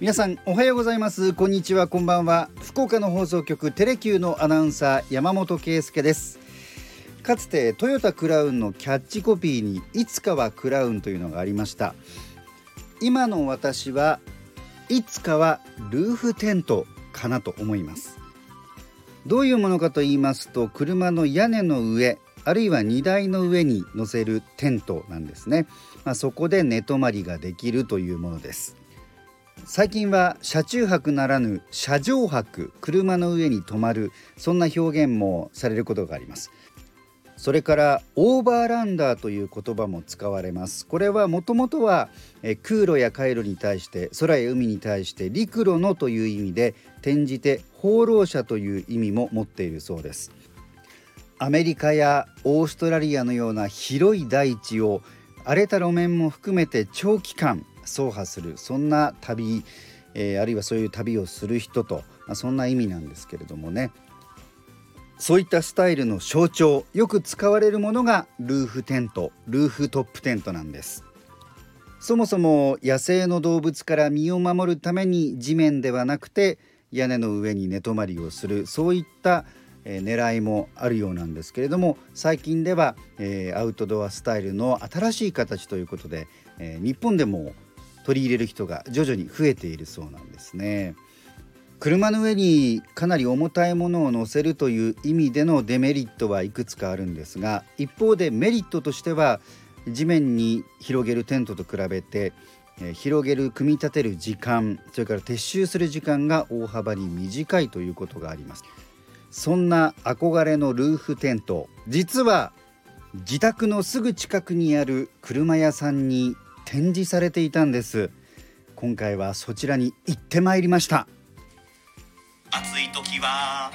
皆さんおはようございます。こんにちは。こんばんは。福岡の放送局テレキューのアナウンサー山本圭介です。かつてトヨタクラウンのキャッチコピーにいつかはクラウンというのがありました。今の私はいつかはルーフテントかなと思います。どういうものかと言いますと車の屋根の上あるいは荷台の上に乗せるテントなんですね、まあ、そこで寝泊まりができるというものです。最近は車中泊ならぬ車上泊車の上に泊まるそんな表現もされることがあります。それからオーバーランダーという言葉も使われます。これはもともとは空路や回路に対して空や海に対して陸路のという意味で転じて放浪者という意味も持っているそうです。アメリカやオーストラリアのような広い大地を荒れた路面も含めて長期間走破するそんな旅、えー、あるいはそういう旅をする人と、まあ、そんな意味なんですけれどもね。そういったスタイルの象徴よく使われるものがルーフテントルーフトップテントなんです。そもそも野生の動物から身を守るために地面ではなくて屋根の上に寝泊まりをするそういったえ狙いもあるようなんですけれども最近では、えアウトドアスタイルの新しい形ということで、え日本でも取り入れる人が徐々に増えているそうなんですね。車の上にかなり重たいものを乗せるという意味でのデメリットはいくつかあるんですが一方でメリットとしては地面に広げるテントと比べて広げる組み立てる時間それから撤収する時間が大幅に短いということがありますそんな憧れのルーフテント実は自宅のすぐ近くにある車屋さんに展示されていたんです。今回はそちらに行ってまいりました。暑い時は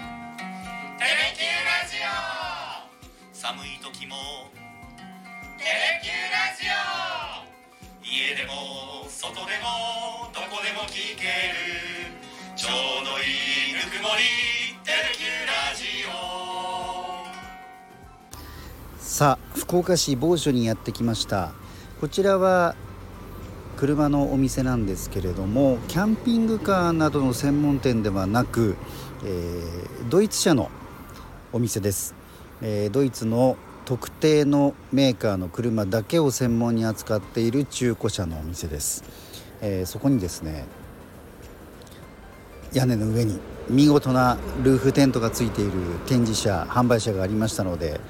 テレキューラジオ。寒い時もテレキューラジオ。家でも外でもどこでも聞けるちょうどいいぬくもりテレキューラジオ。さあ福岡市某所にやってきましたこちらは車のお店なんですけれどもキャンピングカーなどの専門店ではなく、えー、ドイツ車のお店です、えー、ドイツの特定のメーカーの車だけを専門に扱っている中古車のお店です、えー、そこにですね屋根の上に見事なルーフテントがついている展示車販売車がありましたので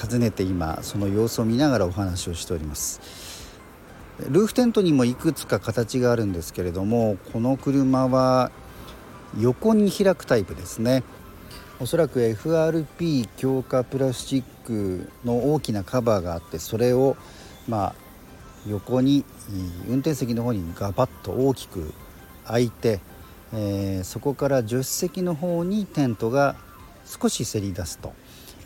訪ねて今その様子を見ながらお話をしております。ルーフテントにもいくつか形があるんですけれどもこの車は横に開くタイプですね。おそらく FRP 強化プラスチックの大きなカバーがあってそれをま横に運転席の方にガバッと大きく開いて、えー、そこから助手席の方にテントが少しせり出すと。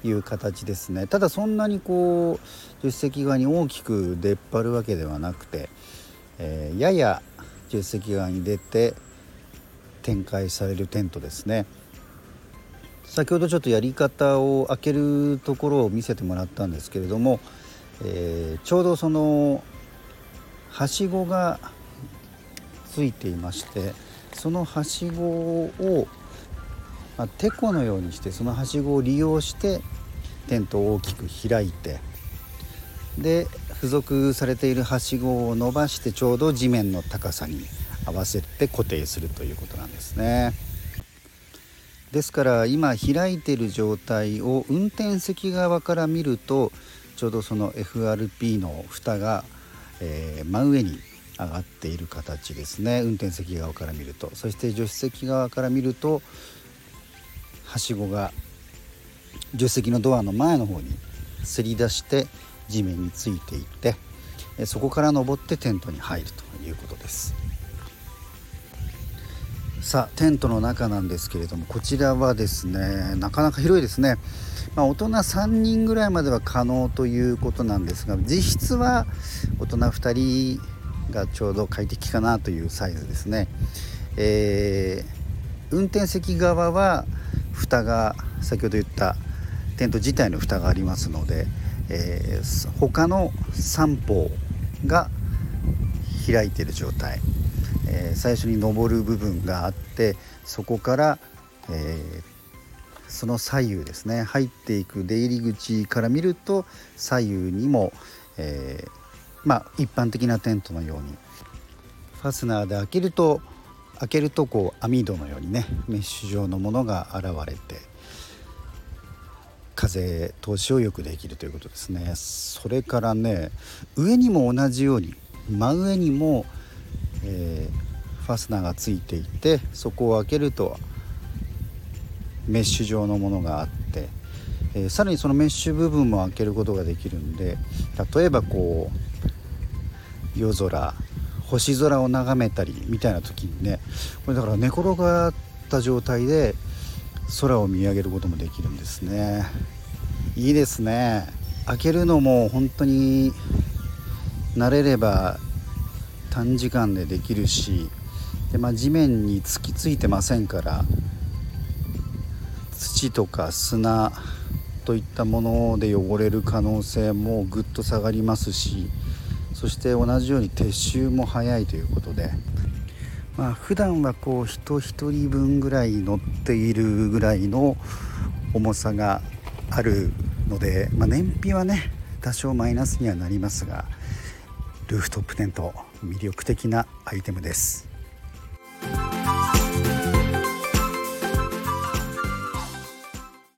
いう形ですね。ただそんなにこう助手席側に大きく出っ張るわけではなくて、えー、やや助手席側に出て展開されるテントですね。先ほどちょっとやり方を開けるところを見せてもらったんですけれども、えー、ちょうどそのはしごがついていましてそのはしごをまあ、テコのようにしてそのはしごを利用してテントを大きく開いてで付属されているはしごを伸ばしてちょうど地面の高さに合わせて固定するということなんですね。ですから今開いてる状態を運転席側から見るとちょうどその FRP の蓋が、えー、真上に上がっている形ですね運転席側から見るとそして助手席側から見るとはしごが助手席のドアの前の方にせり出して地面についていってそこから登ってテントに入るということです。さあテントの中なんですけれどもこちらはですねなかなか広いですね、まあ、大人3人ぐらいまでは可能ということなんですが実質は大人2人がちょうど快適かなというサイズですね、えー、運転席側は蓋が先ほど言ったテント自体の蓋がありますので、えー、他の3方が開いている状態、えー、最初に登る部分があってそこから、えー、その左右ですね入っていく出入り口から見ると左右にも、えー、まあ一般的なテントのようにファスナーで開けると開けるとこう網戸のようにねメッシュ状のものが現れて風通しをよくできるということですね。それからね上にも同じように真上にも、えー、ファスナーがついていてそこを開けるとメッシュ状のものがあって、えー、さらにそのメッシュ部分も開けることができるんで例えばこう夜空星空を眺めたりみたいな時にねこれだから寝転がった状態で空を見上げることもできるんですね。いいですね。開けるのも本当に慣れれば短時間でできるしで、まあ、地面に突きついてませんから土とか砂といったもので汚れる可能性もぐっと下がりますしそして同じように撤収も早いということでまあ普段はこう人1人分ぐらい乗っているぐらいの重さがあるので、まあ、燃費はね多少マイナスにはなりますがルーフトップテント魅力的なアイテムです。